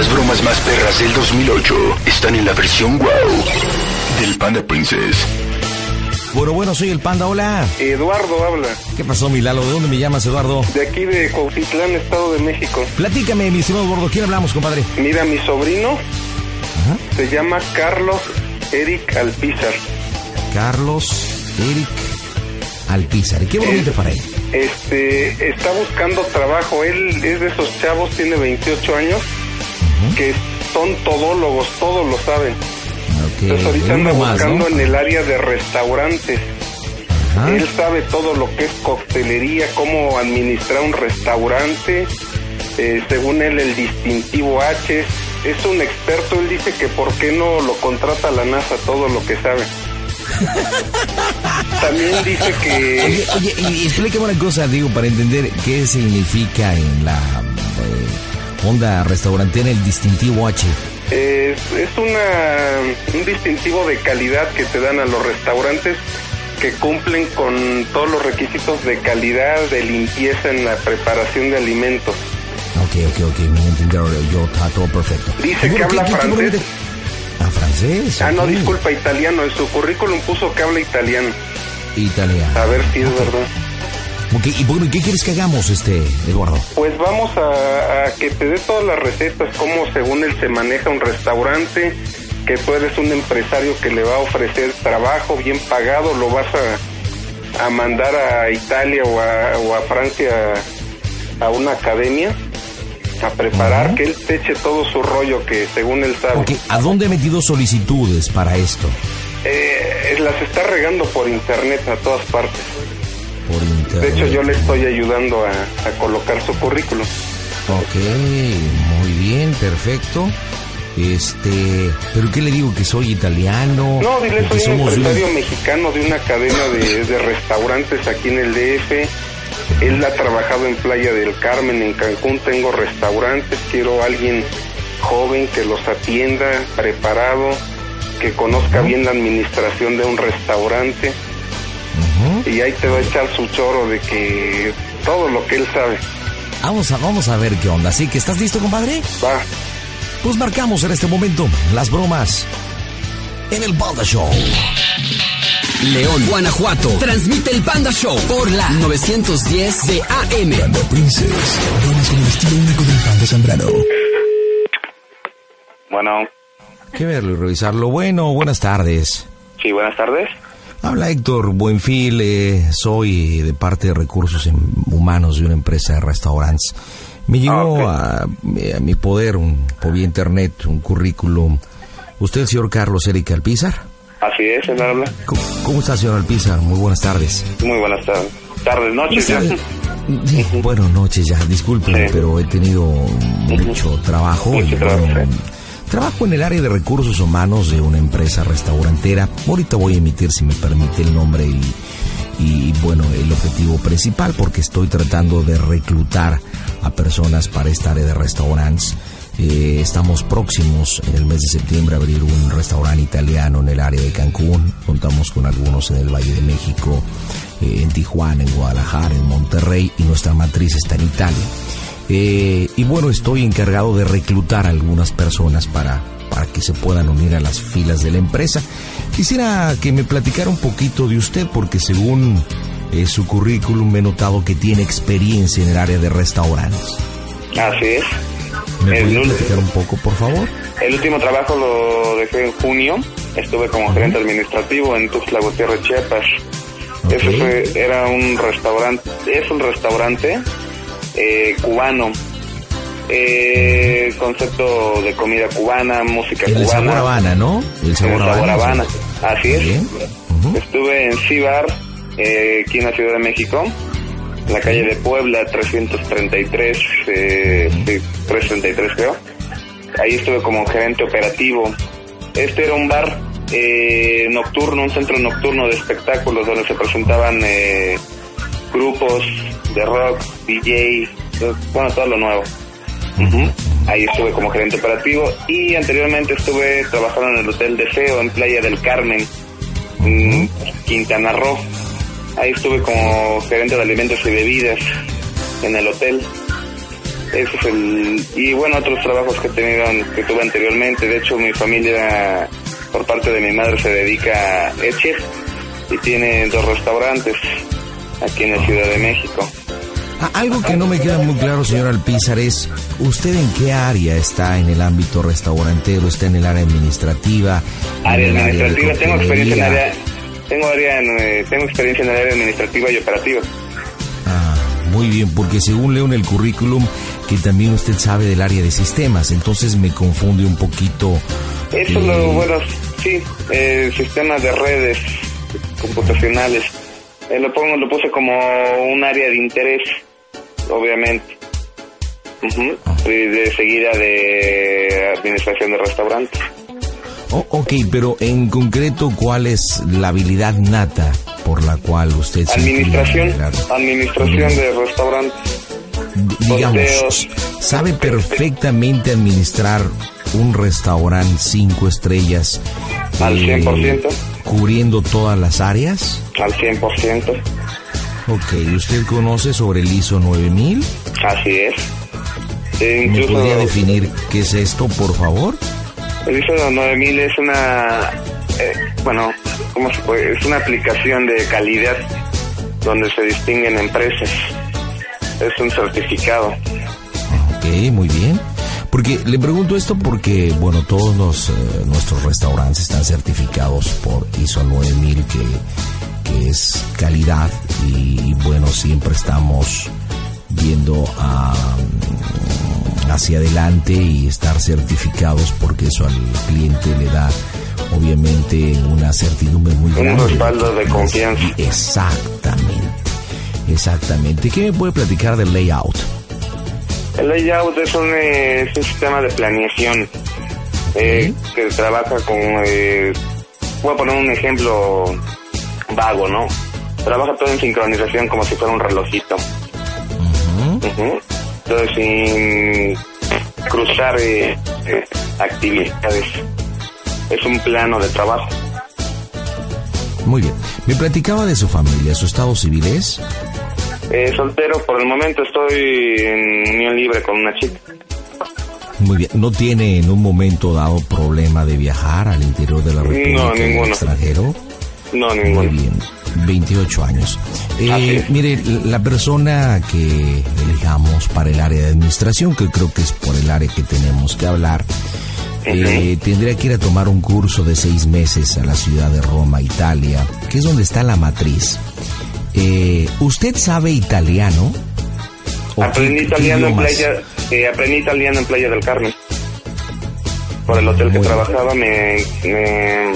Las bromas más perras del 2008 están en la versión wow del Panda Princess. Bueno, bueno, soy el Panda, hola. Eduardo habla. ¿Qué pasó, Milalo? ¿De dónde me llamas, Eduardo? De aquí de Cuautitlán, Estado de México. Platícame, mi estimado Gordo, ¿quién hablamos, compadre? Mira, mi sobrino se llama Carlos Eric Alpizar. Carlos Eric Alpizar. ¿Y qué bonito para él? Este, está buscando trabajo. Él es de esos chavos, tiene 28 años, que son todólogos, todos lo saben. Entonces ahorita anda buscando en el área de restaurantes. Él sabe todo lo que es coctelería, cómo administrar un restaurante. Eh, según él, el distintivo H. Es un experto. Él dice que por qué no lo contrata la NASA todo lo que sabe. También dice que... Oye, oye, y explíqueme una cosa, digo, para entender qué significa en la eh, onda restaurantera el distintivo H. Es, es una, un distintivo de calidad que te dan a los restaurantes que cumplen con todos los requisitos de calidad, de limpieza en la preparación de alimentos. Ok, ok, ok, me entendieron, yo está todo perfecto. Dice que habla ¿qué- qué- qué francés. bonito? Ah, francés. Ah, no, disculpa, italiano. En su currículum puso que habla italiano. Italiano. A ver si es verdad. Y bueno, ¿y qué quieres que hagamos, este, Eduardo? Pues vamos a, a que te dé todas las recetas, cómo según él se maneja un restaurante, que tú eres un empresario que le va a ofrecer trabajo bien pagado, lo vas a, a mandar a Italia o a, o a Francia a una academia a preparar, que él te eche todo su rollo que según él sabe. ¿a dónde he metido solicitudes para esto? Eh, las está regando por internet a todas partes. Por internet. De hecho, yo le estoy ayudando a, a colocar su currículum. Ok, muy bien, perfecto. Este, ¿pero qué le digo? ¿Que soy italiano? No, dile, ¿O que soy un- empresario mexicano de una cadena de, de restaurantes aquí en el DF. Él ha trabajado en Playa del Carmen, en Cancún. Tengo restaurantes. Quiero a alguien joven que los atienda, preparado, que conozca bien la administración de un restaurante. Y ahí te va a echar su choro de que todo lo que él sabe. Vamos a, vamos a ver qué onda. Así que, ¿estás listo, compadre? Va. Pues marcamos en este momento las bromas en el Balda Show. León, Guanajuato. Transmite el Panda Show por la 910 de AM. Panda Princess, bromas con el estilo único del Panda Zambrano. Bueno, Que verlo y revisarlo. Bueno, buenas tardes. sí, buenas tardes. Habla Héctor Buenfil, eh, soy de parte de recursos humanos de una empresa de restaurantes. Me llegó a, eh, a mi poder un, por vía internet un currículum. ¿Usted, el señor Carlos Eric Alpizar? Así es, él habla. ¿Cómo, cómo está, señor Alpizar? Muy buenas tardes. Muy buenas tardes. Tardes, noches ya. Sí, Buenas noches ya, disculpen, Sí. pero he tenido mucho trabajo. Mucho y, trabajo, bueno, sí. Trabajo en el área de recursos humanos de una empresa restaurantera. Ahorita voy a emitir, si me permite, el nombre y, bueno, el objetivo principal, porque estoy tratando de reclutar a personas para esta área de restaurantes. Eh, estamos próximos en el mes de septiembre a abrir un restaurante italiano en el área de Cancún. Contamos con algunos en el Valle de México, eh, en Tijuana, en Guadalajara, en Monterrey y nuestra matriz está en Italia. Eh, y bueno, estoy encargado de reclutar a algunas personas para, para que se puedan unir a las filas de la empresa. Quisiera que me platicara un poquito de usted, porque según eh, su currículum me he notado que tiene experiencia en el área de restaurantes. Así es. ¿Me El ul- platicar un poco, por favor? El último trabajo lo dejé en junio. Estuve como gerente administrativo en Tuxtla Gutiérrez, Chiapas. Ok. Ese fue, era un restaurante, es un restaurante eh, cubano. Eh, concepto de comida cubana, música El cubana. sabor Habana, ¿no? El El sabor Habana. Habana. Así es. Estuve en Cibar, eh, aquí en la Ciudad de México, en la calle de Puebla, 333, eh, sí, 333 creo. Ahí estuve como gerente operativo. Este era un bar eh, nocturno, un centro nocturno de espectáculos donde se presentaban eh, grupos de rock, DJ, bueno, todo lo nuevo. Ahí estuve como gerente operativo y anteriormente estuve trabajando en el Hotel Deseo en Playa del Carmen, en Quintana Roo. Ahí estuve como gerente de alimentos y bebidas en el hotel. Ese es el... Y bueno, otros trabajos que he tenido, que tuve anteriormente. De hecho, mi familia, por parte de mi madre, se dedica a Eche y tiene dos restaurantes aquí en la Ciudad de México. Ah, Algo que no me queda muy claro, señor Alpizar, es ¿usted en qué área está en el ámbito restaurantero? ¿Está en el área administrativa? Área administrativa, tengo experiencia en área... Tengo, área eh, tengo experiencia en el área administrativa y operativa. Ah, muy bien, porque según leo en el currículum que también usted sabe del área de sistemas, entonces me confunde un poquito. Eso eh, lo, bueno, sí, eh, sistemas de redes computacionales. Eh, lo pongo, lo puse como un área de interés, obviamente. Y de seguida de administración de restaurantes. oh, ok, pero en concreto, ¿cuál es la habilidad nata por la cual usted se Administración, administración de restaurantes. Digamos, sabe perfectamente administrar un restaurante cinco estrellas eh, Al 100%. cubriendo todas las áreas. Al 100%. Ok, ¿usted conoce sobre el ISO 9000? Así es. Eh, ¿Me podría definir qué es esto, por favor? el ISO 9000 es una, eh, bueno, ¿cómo se puede? Es una aplicación de calidad donde se distinguen empresas. Es un certificado. Ok, muy bien. Porque le pregunto esto porque, bueno, todos los, eh, nuestros restaurantes están certificados por ISO 9000, que, que es calidad, y, bueno, siempre estamos viendo a, mm, hacia adelante y estar certificados porque eso al cliente le da obviamente una certidumbre muy Un grande. respaldo de confianza. Exactamente, exactamente. ¿Qué me puede platicar del layout? El layout es un, eh, es un sistema de planeación eh, que trabaja con... eh, voy a poner un ejemplo vago, ¿no? Trabaja todo en sincronización como si fuera un relojito. Entonces, sin cruzar eh, eh, actividades. Es un plano de trabajo. Muy bien. Me platicaba de su familia, su estado civil es. Eh, soltero, por el momento estoy en unión libre con una chica. Muy bien. ¿No tiene en un momento dado problema de viajar al interior de la República No, ninguno. extranjero? No, Muy ninguno. bien. 28 años. Eh, mire, la persona que elijamos para el área de administración, que creo que es por el área que tenemos que hablar, eh, tendría que ir a tomar un curso de seis meses a la ciudad de Roma, Italia, que es donde está la matriz. Eh, ¿Usted sabe italiano? ¿O Aprendí italiano en playa, eh, aprendí italiano en Playa del Carmen. Por el hotel que bien. trabajaba me, me,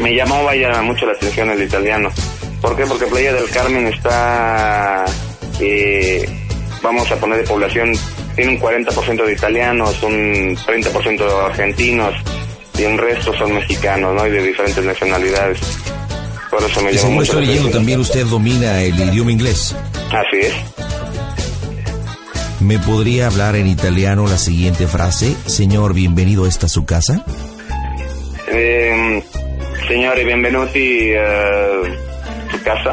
me llamó vaya mucho la atención el italiano. ¿Por qué? Porque Playa del Carmen está, eh, vamos a poner de población, tiene un 40% de italianos, un 30% de argentinos y un resto son mexicanos, ¿no? Y de diferentes nacionalidades. Por eso me Y llamó según mucho estoy leyendo, también usted domina el idioma inglés. Así es. ¿Me podría hablar en italiano la siguiente frase? Señor, bienvenido, ¿esta es su casa? Eh, signori, benvenuti a su casa.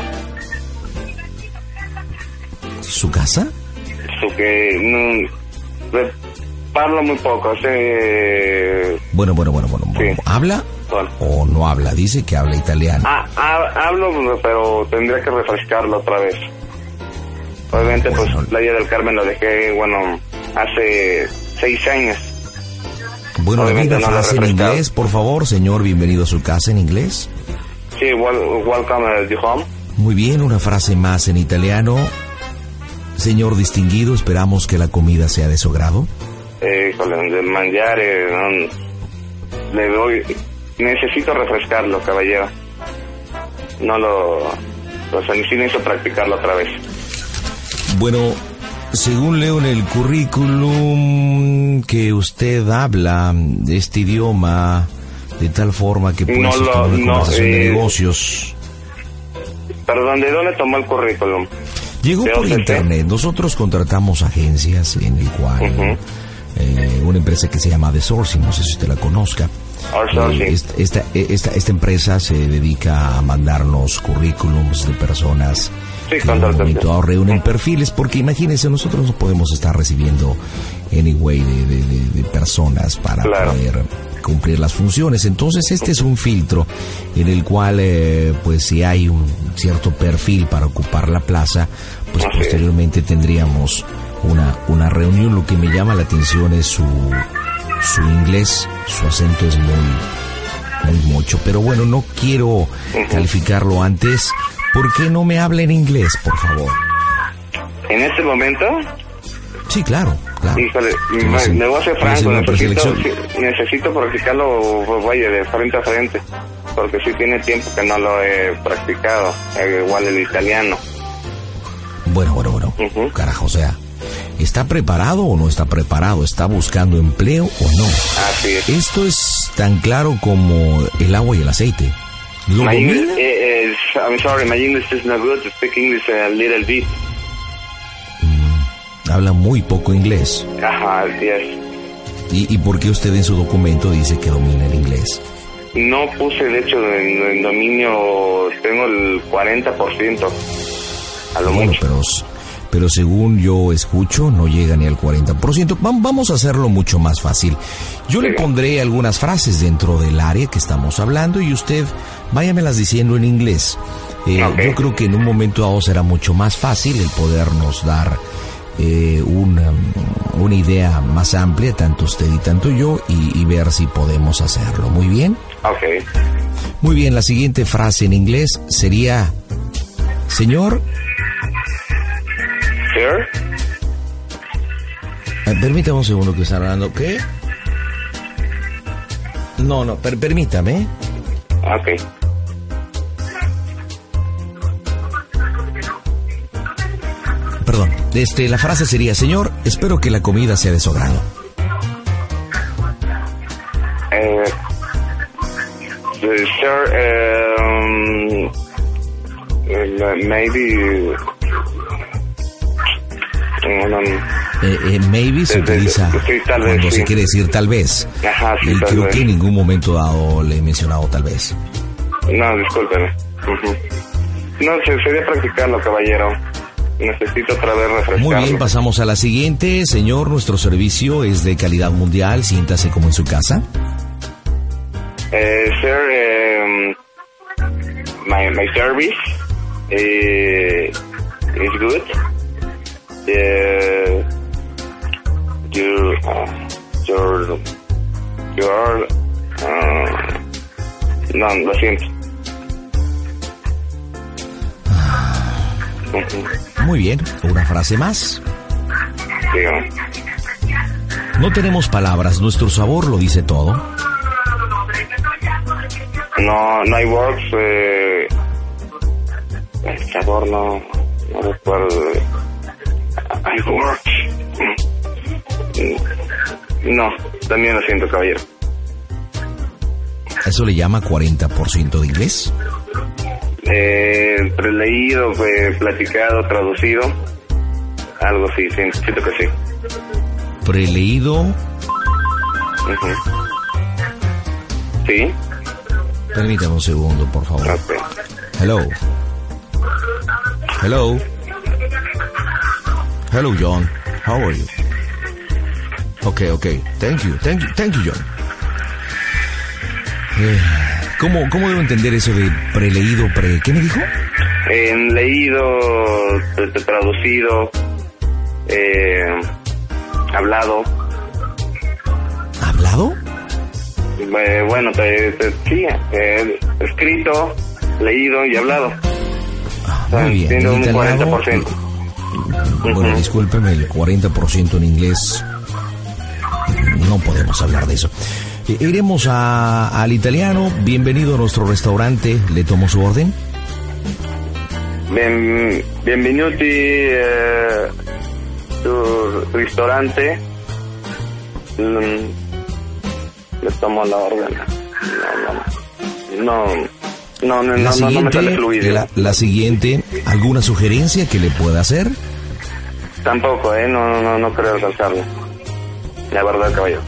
¿Su casa? Su que no, eh, parlo muy poco, Bueno, bueno, bueno, bueno. Sí. ¿Habla bueno. o no habla? Dice que habla italiano. Ah, ha- hablo, pero tendría que refrescarlo otra vez. Obviamente, pues Bueno. Playa del Carmen lo dejé, bueno, hace seis años. Bueno, una no frase en inglés, por favor. Señor, bienvenido a su casa en inglés. Sí, wel- welcome at the home. Muy bien, una frase más en italiano. Señor distinguido, esperamos que la comida sea de su agrado. Eh, el mangiare, no, le doy, necesito refrescarlo, caballero. No lo, o sea, sí necesito practicarlo otra vez. Bueno, según leo en el currículum que usted habla este idioma de tal forma que puede No lo- no, conversación de eh, negocios. Perdón, ¿de dónde tomó el currículum? Llegó ¿de por está? internet. Nosotros contratamos agencias en el cual eh, una empresa que se llama The Sourcing, no sé si usted la conozca. Eh, esta, esta, esta, esta empresa se dedica a mandarnos currículums de personas Sí, contratación. momento reúnen perfiles, porque imagínense, nosotros no podemos estar recibiendo anyway de, de- de- de personas para Claro. poder cumplir las funciones. Entonces, este es un filtro en el cual, eh, pues, si hay un cierto perfil para ocupar la plaza, pues Así es. posteriormente tendríamos una, una reunión. Lo que me llama la atención es su, su inglés, su acento es muy, muy mucho. Pero bueno, no quiero calificarlo antes. ¿Por qué no me habla en inglés, por favor? En este momento, Sí, claro, claro. híjole, Estoy me, voy a ser franco, necesito, necesito practicarlo, pues, vaya, de frente a frente, porque sí tiene tiempo que no lo he practicado, eh, igual el italiano. Bueno, bueno, bueno. Carajo, o sea, ¿está preparado o no está preparado? ¿Está buscando empleo o no? Así es. Esto es tan claro como el agua y el aceite. ¿Lo My English, eh, eh, I'm sorry, my English is not good. Speak English a little bit. Habla muy poco inglés. Ajá, así es. ¿Y, ¿Y por qué usted en su documento dice que domina el inglés? No puse, de hecho, en, en dominio, tengo el 40%, a lo Bueno, mucho. pero, pero según yo escucho, no llega ni al 40%. Vam- Vamos a hacerlo mucho más fácil. Yo le pondré algunas frases dentro del área que estamos hablando y usted váyamelas diciendo en inglés. Eh. Yo creo que en un momento dado será mucho más fácil el podernos dar eh, una, una idea más amplia, tanto usted y tanto yo, y, y ver si podemos hacerlo. Muy bien. Ok. Muy bien, la siguiente frase en inglés sería, señor, Sir, Eh, permítame un segundo que está hablando. ¿Qué? No, no, per- permítame. ok. Perdón. Este, la frase sería, señor, espero que la comida sea de su agrado. Eh, sir, um, eh, maybe... No, no, no. Eh, eh, maybe se utiliza sí, tal vez, cuando sí. se quiere decir tal vez. Ajá, sí, y tal creo vez. que en ningún momento dado le he mencionado tal vez. No, discúlpeme. No, se sería practicarlo, caballero. Necesito otra vez refrescarlo. Muy bien, pasamos a la siguiente. Señor, nuestro servicio es de calidad mundial. Siéntase como en su casa. Eh, sir, um, my, my service eh, is good. You, uh, uh, no, lo siento. Muy bien, una frase más. dígame. No tenemos palabras, nuestro sabor lo dice todo. No, no hay works, eh, el sabor no, no recuerdo. Mm, No, también lo siento, caballero. Eso le llama 40% de inglés. Eh, preleído, eh, platicado, traducido, algo así, sí, siento que sí. Preleído. Sí, Permítame un segundo, por favor. Hello. Hello. Hello, John. How are you? Okay, okay. Thank you. Thank you. Thank you, John. Eh, ¿cómo, ¿Cómo debo entender eso de preleído, pre... ¿Qué me dijo? En leído, traducido, eh, hablado, ¿Hablado? eh, bueno, te, te- sí, eh, escrito, leído y hablado. Ah, muy bien. tiene un Italiano, 40%. Bueno, discúlpeme, el 40% en inglés. No podemos hablar de eso. Eh, Iremos a- al italiano. Bienvenido a nuestro restaurante. ¿Le tomo su orden? Ben, benvenuti eh, tu ristorante. Mm, le tomo la orden. No, no, no, no, no, La no, no, no me sale siguiente, fluido. la, la siguiente, ¿alguna sugerencia que le pueda hacer? Tampoco, eh, no, no, no creo alcanzarlo. La verdad, caballero.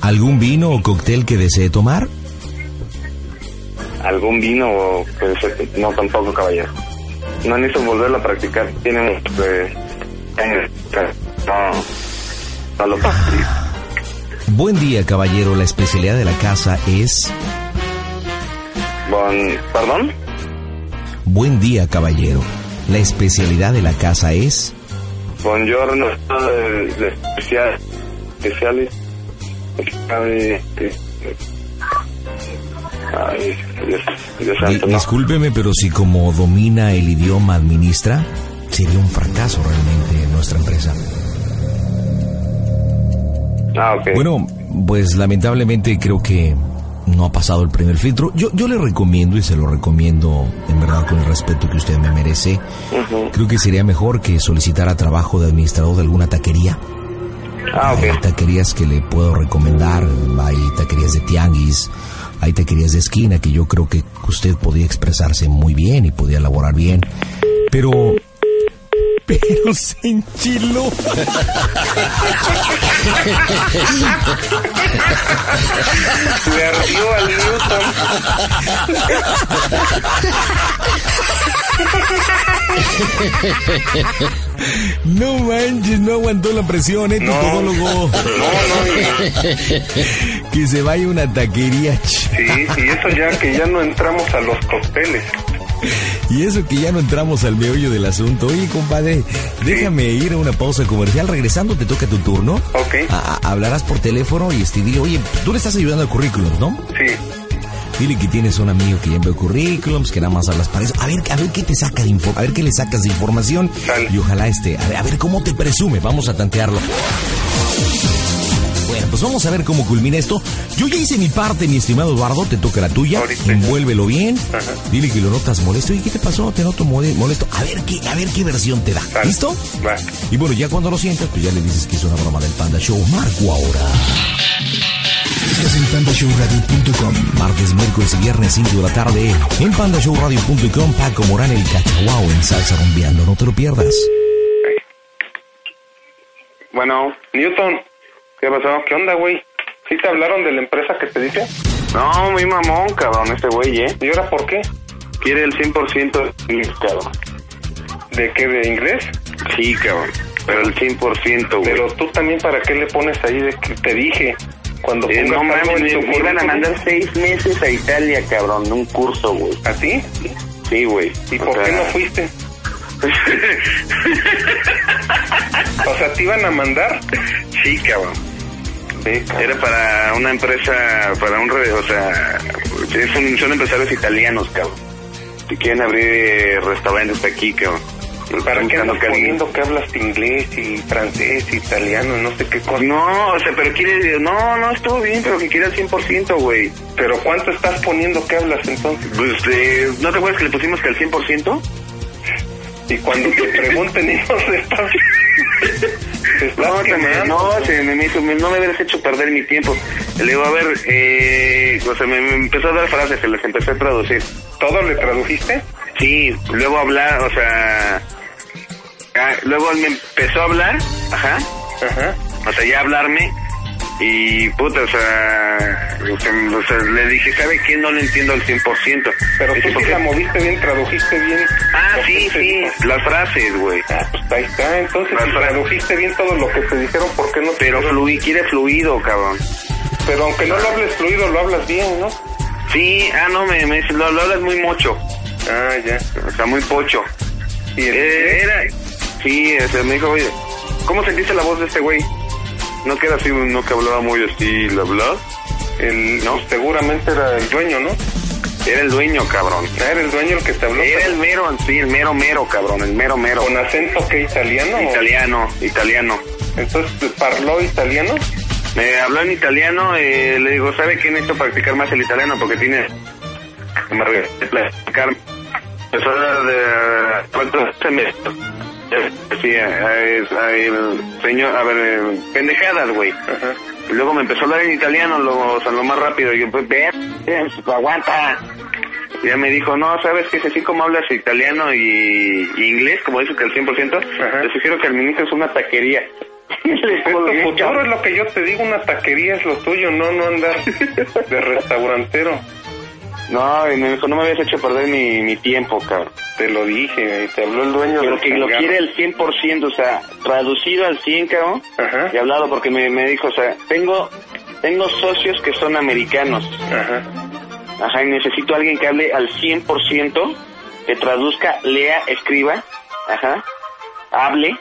¿Algún vino o cóctel que desee tomar? algún vino o pues no tampoco caballero. No necesito volverlo a practicar. Tiene eh, años. No, no lo Buen día, caballero. La especialidad de la casa es... Bon, ¿Perdón? Buen día, caballero. La especialidad de la casa es... Buongiorno, de especial, especiales. Ay, Dios, Dios Di- santo, no. discúlpeme, pero si como domina el idioma administra, sería un fracaso realmente en nuestra empresa. Ah, ok. Bueno, pues lamentablemente creo que no ha pasado el primer filtro. Yo, yo le recomiendo y se lo recomiendo en verdad con el respeto que usted me merece. Creo que sería mejor que solicitara trabajo de administrador de alguna taquería. Ah, Hay ok. taquerías que le puedo recomendar, hay taquerías de tianguis, hay taquerías de esquina que yo creo que usted podría expresarse muy bien y podría elaborar bien. Pero... Pero se enchiló. Le ardió al Newton. No manches, no aguantó la presión, ¿eh, tu No. todólogo? No, no, y- Que se vaya una taquería. sí, sí, eso ya que ya no entramos a los cócteles. Y eso que ya no entramos al meollo del asunto. Oye, compadre, déjame ir a una pausa comercial. Regresando, te toca tu turno. Ok. A- hablarás por teléfono y este, dile, oye, tú le estás ayudando al currículum, ¿no? Sí. Dile que tienes un amigo que ya envió currículums, que nada más hablas para eso. A ver, a ver qué te saca de info, a ver qué le sacas de información. Y ojalá este, a ver, a ver cómo te presume. Vamos a tantearlo. Bueno, pues vamos a ver cómo culmina esto. Yo ya hice mi parte, mi estimado Eduardo, te toca la tuya. Ahorita. Envuélvelo bien. Ajá. Dile que lo notas molesto. ¿Y qué te pasó? Te noto mole- molesto. A ver qué, a ver qué versión te da. ¿Listo? Y bueno, ya cuando lo sientas, pues ya le dices que es una broma del Panda Show. Marco ahora. Estás en pandashowradio.com. Martes, miércoles y viernes 5 de la tarde en pandashowradio.com Paco Morán el cachaguao en salsa rumbeando. No te lo pierdas. Bueno, Newton, ¿qué pasó? ¿Qué onda, güey? ¿Sí te hablaron de la empresa que te dije? No, muy mamón, cabrón, este güey, ¿eh? ¿Y ahora por qué? Quiere el 100% de inglés, cabrón. ¿De qué? ¿De inglés? Sí, cabrón, pero el 100%, güey. Pero tú también, ¿para qué le pones ahí de que te dije? Cuando Eh, no mames, en me, me iban a mandar seis meses a Italia, cabrón, de un curso, güey. ¿A ti? Sí, güey. ¿Y O por qué no fuiste? O sea, ¿te iban a mandar? Sí, cabrón. Era para una empresa, para un, re- o sea, es un- son empresarios italianos, cabrón. Que quieren abrir eh, restaurantes aquí, cabrón. ¿Para qué andas poniendo que hablas inglés y francés, italiano, no sé qué cosa? No, o sea, pero quiere, no, no, estuvo bien, pero que quiere al 100%, güey. ¿Pero cuánto estás poniendo que hablas entonces? Pues, eh, ¿no te acuerdas que le pusimos que al 100%? Y cuando te pregunten te estás No, quemando. no, se me hizo, me- no me hubieras hecho perder mi tiempo. Le digo, a ver, eh, o sea, me, me empezó a dar frases, se las empecé a traducir. ¿Todo le tradujiste? Sí, luego hablar, o sea, ah, luego él me empezó a hablar, ajá, Ajá. o sea, ya hablarme, y puta, o sea, o sea, le dije, ¿sabe qué? No le entiendo al 100%. Pero tú "¿Por sí qué?". la moviste bien, tradujiste bien. Ah, sí, sí, las frases, güey. Ah, pues ahí está. Entonces, si tradujiste bien todo lo que te dijeron, ¿por qué no te Pero fluí, quiere fluido, cabrón. Pero aunque no lo hables fluido, lo hablas bien, ¿no? Sí, ah, no, me, me dice, lo, lo hablas muy mocho, Ah, ya. o sea, muy pocho. ¿Y el Eh, era, sí, o sea, me dijo, oye, ¿cómo sentiste la voz de este güey? No que era así, no que hablaba muy así, la verdad. El, No. pues, seguramente era el dueño, ¿no? Era el dueño, cabrón. Era el dueño el que te habló. Era el mero, sí, el mero mero, cabrón, el mero mero. ¿Con acento que italiano? Italiano, italiano. Entonces, ¿parló italiano? Me habló en italiano, eh, le digo, ¿sabe qué necesito practicar más el italiano? Porque tiene... Me platicar. Empezó hablar de... ¿Cuántos semestres? Sí, eh, eh, el señor, a ver, eh, pendejadas, güey. Luego me empezó a hablar en italiano, lo, o sea, lo más rápido. Y yo, pues, ve, aguanta. Y ya me dijo, no, ¿sabes qué? Si así como hablas italiano y, y inglés, como dices que al 100%, Ajá. te sugiero que administres una taquería. Esto colgué, futuro es lo que yo te digo, una taquería es lo tuyo, no, no andar de restaurantero. No, y me dijo, no me habías hecho perder mi, mi tiempo, cabrón. Te lo dije, te habló el dueño Pero que lo quiere el 100%, o sea, traducido al 100, cabrón. Ajá. Y hablado porque me, me dijo, o sea, tengo, tengo socios que son americanos. Ajá. Ajá, y necesito a alguien que hable al 100%, que traduzca, lea, escriba, ajá, hable,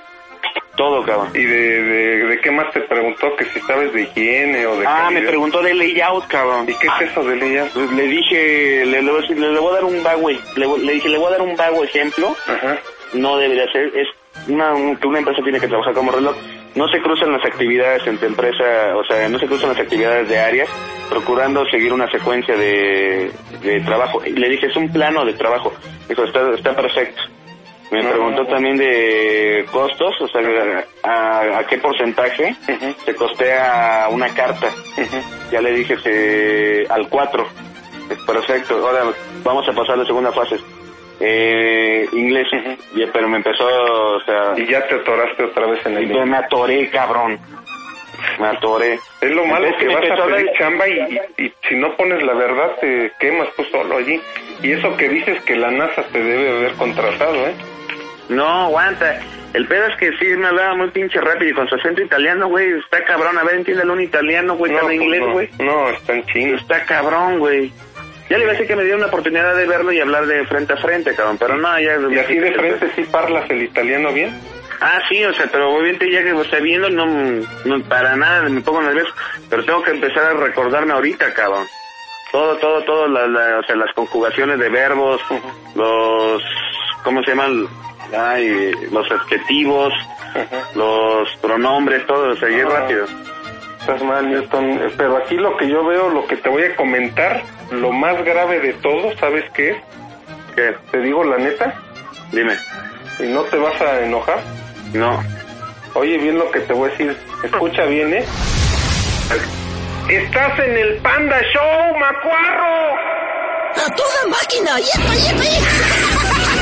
todo, cabrón. ¿Y de, de, de qué más te preguntó? Que si sabes de higiene o de Ah, me preguntó de layout, cabrón. ¿Y qué es eso de ella? Pues le dije, le, le, voy a decir, le- le voy a dar un vago, le, le dije, le voy a dar un vago ejemplo, Ajá. no debería ser, es una, un- que una empresa tiene que trabajar como reloj. No se cruzan las actividades entre empresa, o sea, no se cruzan las actividades de áreas, procurando seguir una secuencia de, de trabajo. Y le dije, es un plano de trabajo. Dijo, está, está perfecto. Me preguntó también de costos, o sea, a, a qué porcentaje Ujú. se costea una carta. Ujú. Ya le dije que al 4. Perfecto. Ahora vamos a pasar a la segunda fase. Eh, inglés. Ujú. Ya, pero me empezó, o sea, Y ya te atoraste otra vez en el y me atoré, cabrón. Me atoré. Es lo malo Es que me vas a pedir dar- chamba y, y- y si no pones la verdad te quemas tú solo allí. Y eso que dices que la NASA te debe haber contratado, ¿eh? No, aguanta. El pedo es que sí me hablaba muy pinche rápido y con su acento italiano, güey. Está cabrón. A ver, entiéndelo un italiano, güey. No, Cada pues inglés, no. güey. No, están chinos. Está cabrón, güey. Ya le iba a decir que me diera una oportunidad de verlo y hablar de frente a frente, cabrón. Pero no, ya... Y así de frente sí parlas el italiano bien. Ah, sí, o sea, pero obviamente ya que lo está viendo, no, no para nada me pongo nervioso. Pero tengo que empezar a recordarme ahorita, cabrón. Todo, todo, todo, la, la- o sea, las conjugaciones de verbos, los, ¿cómo se llaman? Ay, los adjetivos, los pronombres, todo, o es Ah. rápido. Estás mal, Newton. Pero aquí lo que yo veo, lo que te voy a comentar, lo más grave de todo, ¿sabes qué es? ¿Qué? Te digo la neta, Dime. y no te vas a enojar. No. Oye bien lo que te voy a decir. Escucha bien, ¿eh? Estás en el Panda Show, macuarro. ¡A toda máquina! ¡Yepa, yepa,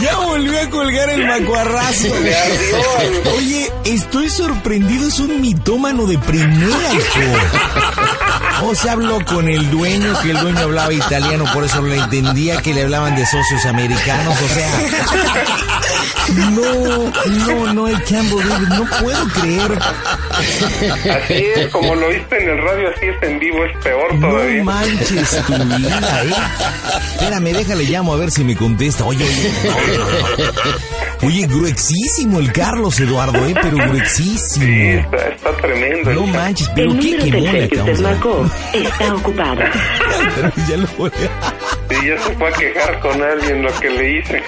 Ya volvió a colgar el macuarrazo. Oye, estoy sorprendido, es un mitómano de primera, hijo. O se habló con el dueño, que el dueño hablaba italiano, por eso le entendía que le hablaban de socios americanos, o sea. No, no, no, el Campbell David, no puedo creer. Así es, como lo viste en el radio, así es en vivo, es peor No todavía. manches tu vida, ¿eh? Espérame, déjale llamo a ver si me contesta. Oye, oye, oye, gruexísimo el Carlos Eduardo, ¿eh? Pero Sí, gruexísimo. está, está tremendo. No el- manches, El pero qué número quemón le acabamos usted de marcó está ocupado. Pero ya lo voy Sí, ya se fue a quejar con alguien lo que le hice.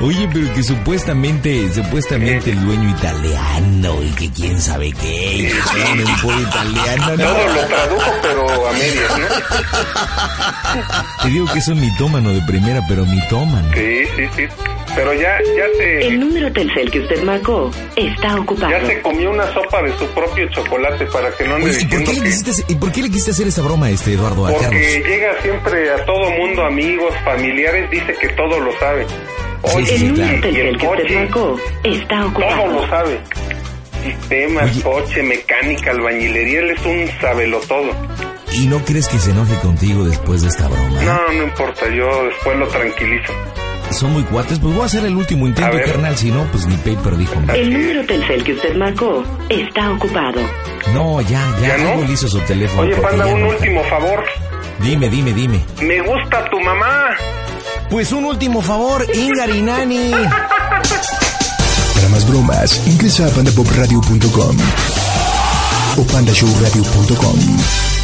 Oye, pero que supuestamente, supuestamente el dueño italiano y que quién sabe qué, y que tiene un pollo italiano, Todo no. lo tradujo, pero a medias, ¿no? Te digo que es un mitómano de primera, pero mitómano. Sí, sí, sí. Pero ya, ya El se, número Telcel que usted marcó está ocupado. ya se comió una sopa de su propio chocolate para que no ande Oye, ¿y por, qué le que... quisiste, ¿y por qué le quisiste hacer esa broma a este Eduardo a Carlos? Porque llega siempre a todo mundo, amigos, familiares, dice que todo lo sabe. Oye, El número claro. y Telcel el que usted marcó está todo lo ocupado. sabe. Sistemas, Oye. coche, mecánica, albañilería, él es un sabelo todo. ¿Y no crees que se enoje contigo después de esta broma? No, no importa, yo después lo tranquilizo. Son muy cuates, pues voy a hacer el último intento, carnal, si no, pues ni paper dijo. nada. El número Telcel que usted marcó está ocupado. No, ya, ya, ¿Ya no? le hizo su teléfono. Oye, panda, un no- último favor. Dime, dime, dime. Me gusta tu mamá. Pues un último favor, Ingarinani. Para más bromas, ingresa a pandapopradio.com o pandashowradio.com.